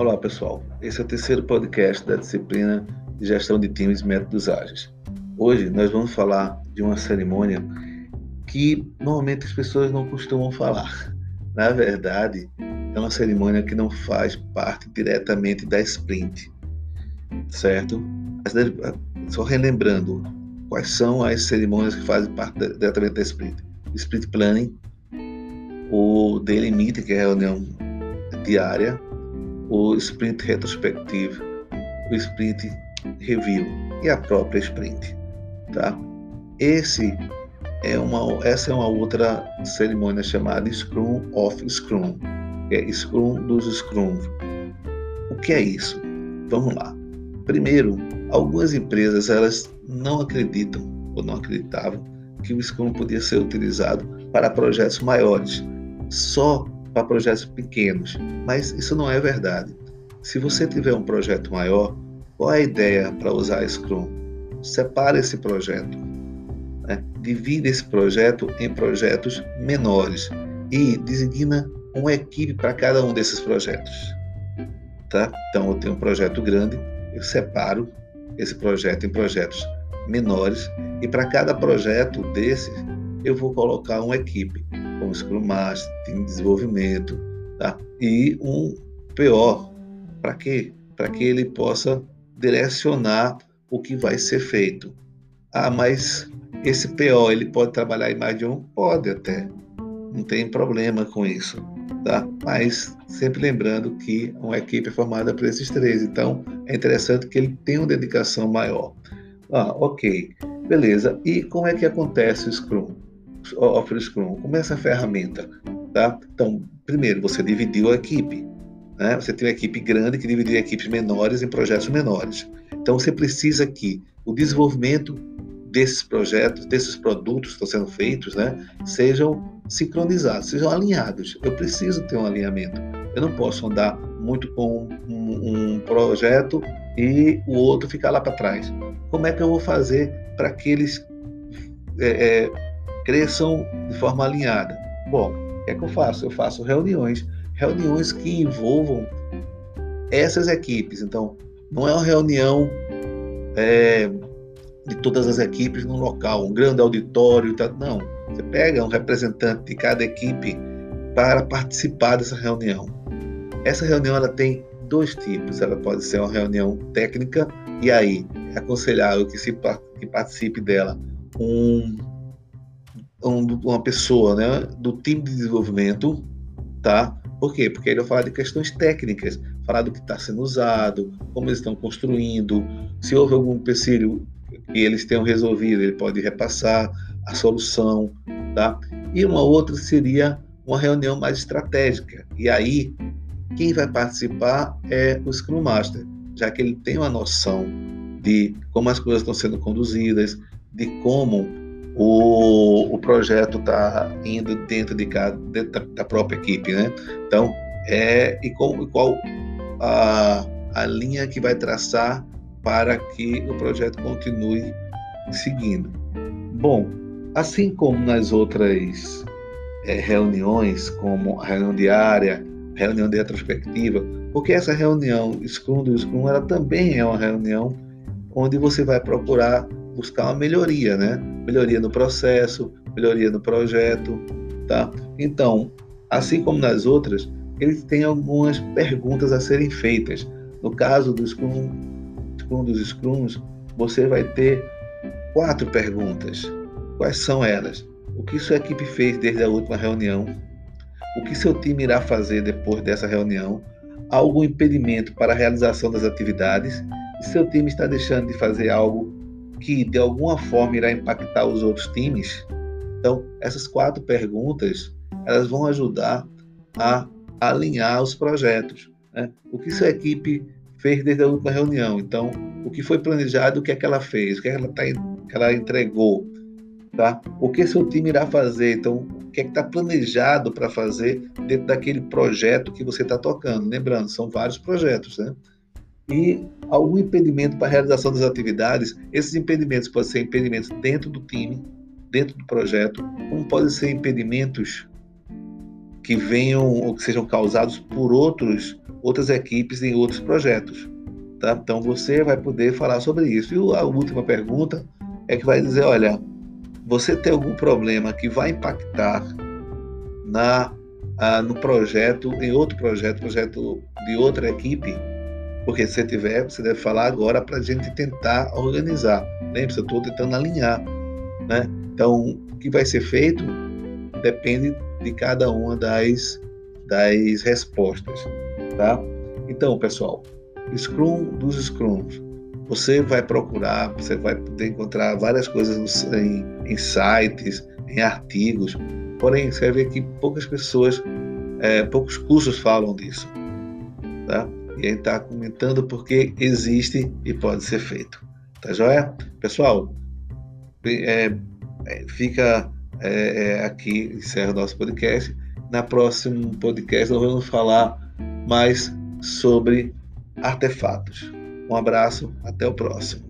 Olá, pessoal. Esse é o terceiro podcast da disciplina de Gestão de Times e Métodos Ágeis. Hoje nós vamos falar de uma cerimônia que normalmente as pessoas não costumam falar. Na verdade, é uma cerimônia que não faz parte diretamente da sprint, certo? Só relembrando, quais são as cerimônias que fazem parte diretamente da sprint? Sprint Planning, o Daily Meeting, que é a reunião diária, o sprint retrospectivo, o sprint review e a própria sprint, tá? Esse é uma, essa é uma outra cerimônia chamada Scrum of Scrum, é Scrum dos Scrum. O que é isso? Vamos lá. Primeiro, algumas empresas elas não acreditam ou não acreditavam que o Scrum podia ser utilizado para projetos maiores, só para projetos pequenos, mas isso não é verdade. Se você tiver um projeto maior, qual é a ideia para usar Scrum? Separe esse projeto, né? divida esse projeto em projetos menores e designa uma equipe para cada um desses projetos. Tá? Então, eu tenho um projeto grande, eu separo esse projeto em projetos menores e para cada projeto desse eu vou colocar uma equipe como Scrum Master, de desenvolvimento, tá? E um PO, para quê? Para que ele possa direcionar o que vai ser feito. Ah, mas esse PO ele pode trabalhar em mais de um? Pode até. Não tem problema com isso, tá? Mas sempre lembrando que uma equipe é formada por esses três, então é interessante que ele tenha uma dedicação maior. Ah, ok, beleza. E como é que acontece o Scrum? Offer Scrum? Como é essa ferramenta? Tá? Então, primeiro, você dividiu a equipe. Né? Você tem uma equipe grande que dividiu equipes menores em projetos menores. Então, você precisa que o desenvolvimento desses projetos, desses produtos que estão sendo feitos, né, sejam sincronizados, sejam alinhados. Eu preciso ter um alinhamento. Eu não posso andar muito com um, um projeto e o outro ficar lá para trás. Como é que eu vou fazer para que eles é, é, cresçam de forma alinhada? Bom, o que é que eu faço? Eu faço reuniões, reuniões que envolvam essas equipes. Então, não é uma reunião é, de todas as equipes num local, um grande auditório, tá? não. Você pega um representante de cada equipe para participar dessa reunião. Essa reunião ela tem dois tipos. Ela pode ser uma reunião técnica e aí é aconselhável que se que participe dela um um, uma pessoa né, do time de desenvolvimento, tá? Por quê? Porque ele vai falar de questões técnicas, falar do que está sendo usado, como eles estão construindo, se houve algum empecilho que eles tenham resolvido, ele pode repassar a solução, tá? E uma outra seria uma reunião mais estratégica. E aí, quem vai participar é o Scrum Master, já que ele tem uma noção de como as coisas estão sendo conduzidas, de como o, o projeto está indo dentro, de cada, dentro da, própria equipe, né? Então, é, e, e qual a, a linha que vai traçar para que o projeto continue seguindo. Bom, assim como nas outras é, reuniões, como a reunião diária, reunião de retrospectiva, porque essa reunião Scrum do Scrum, ela também é uma reunião onde você vai procurar buscar uma melhoria, né? Melhoria no processo, melhoria no projeto, tá? Então, assim como nas outras, eles têm algumas perguntas a serem feitas. No caso do Scrum, Scrum dos Scrums, você vai ter quatro perguntas. Quais são elas? O que sua equipe fez desde a última reunião? O que seu time irá fazer depois dessa reunião? Há algum impedimento para a realização das atividades? Seu time está deixando de fazer algo que de alguma forma irá impactar os outros times? Então, essas quatro perguntas elas vão ajudar a alinhar os projetos. Né? O que sua equipe fez desde a última reunião? Então, o que foi planejado, o que é que ela fez, o que, é que ela, tá, que ela entregou, tá? O que seu time irá fazer? Então, o que é que está planejado para fazer dentro daquele projeto que você está tocando? Lembrando, são vários projetos, né? E algum impedimento para a realização das atividades. Esses impedimentos podem ser impedimentos dentro do time, dentro do projeto, como podem ser impedimentos que venham ou que sejam causados por outros, outras equipes em outros projetos. Tá? Então você vai poder falar sobre isso. E a última pergunta é que vai dizer, olha, você tem algum problema que vai impactar na ah, no projeto, em outro projeto, projeto de outra equipe, porque se tiver, você deve falar agora para a gente tentar organizar. Lembre-se, eu estou tentando alinhar. Né? Então, o que vai ser feito depende de cada uma das, das respostas. Tá? Então, pessoal, Scrum dos Scrums. Você vai procurar, você vai poder encontrar várias coisas em, em sites, em artigos, porém, você vai ver que poucas pessoas, é, poucos cursos falam disso. Tá? E a gente está comentando porque existe e pode ser feito. Tá joia? Pessoal, é, é, fica é, é aqui, encerra o nosso podcast. Na próximo podcast nós vamos falar mais sobre artefatos. Um abraço, até o próximo.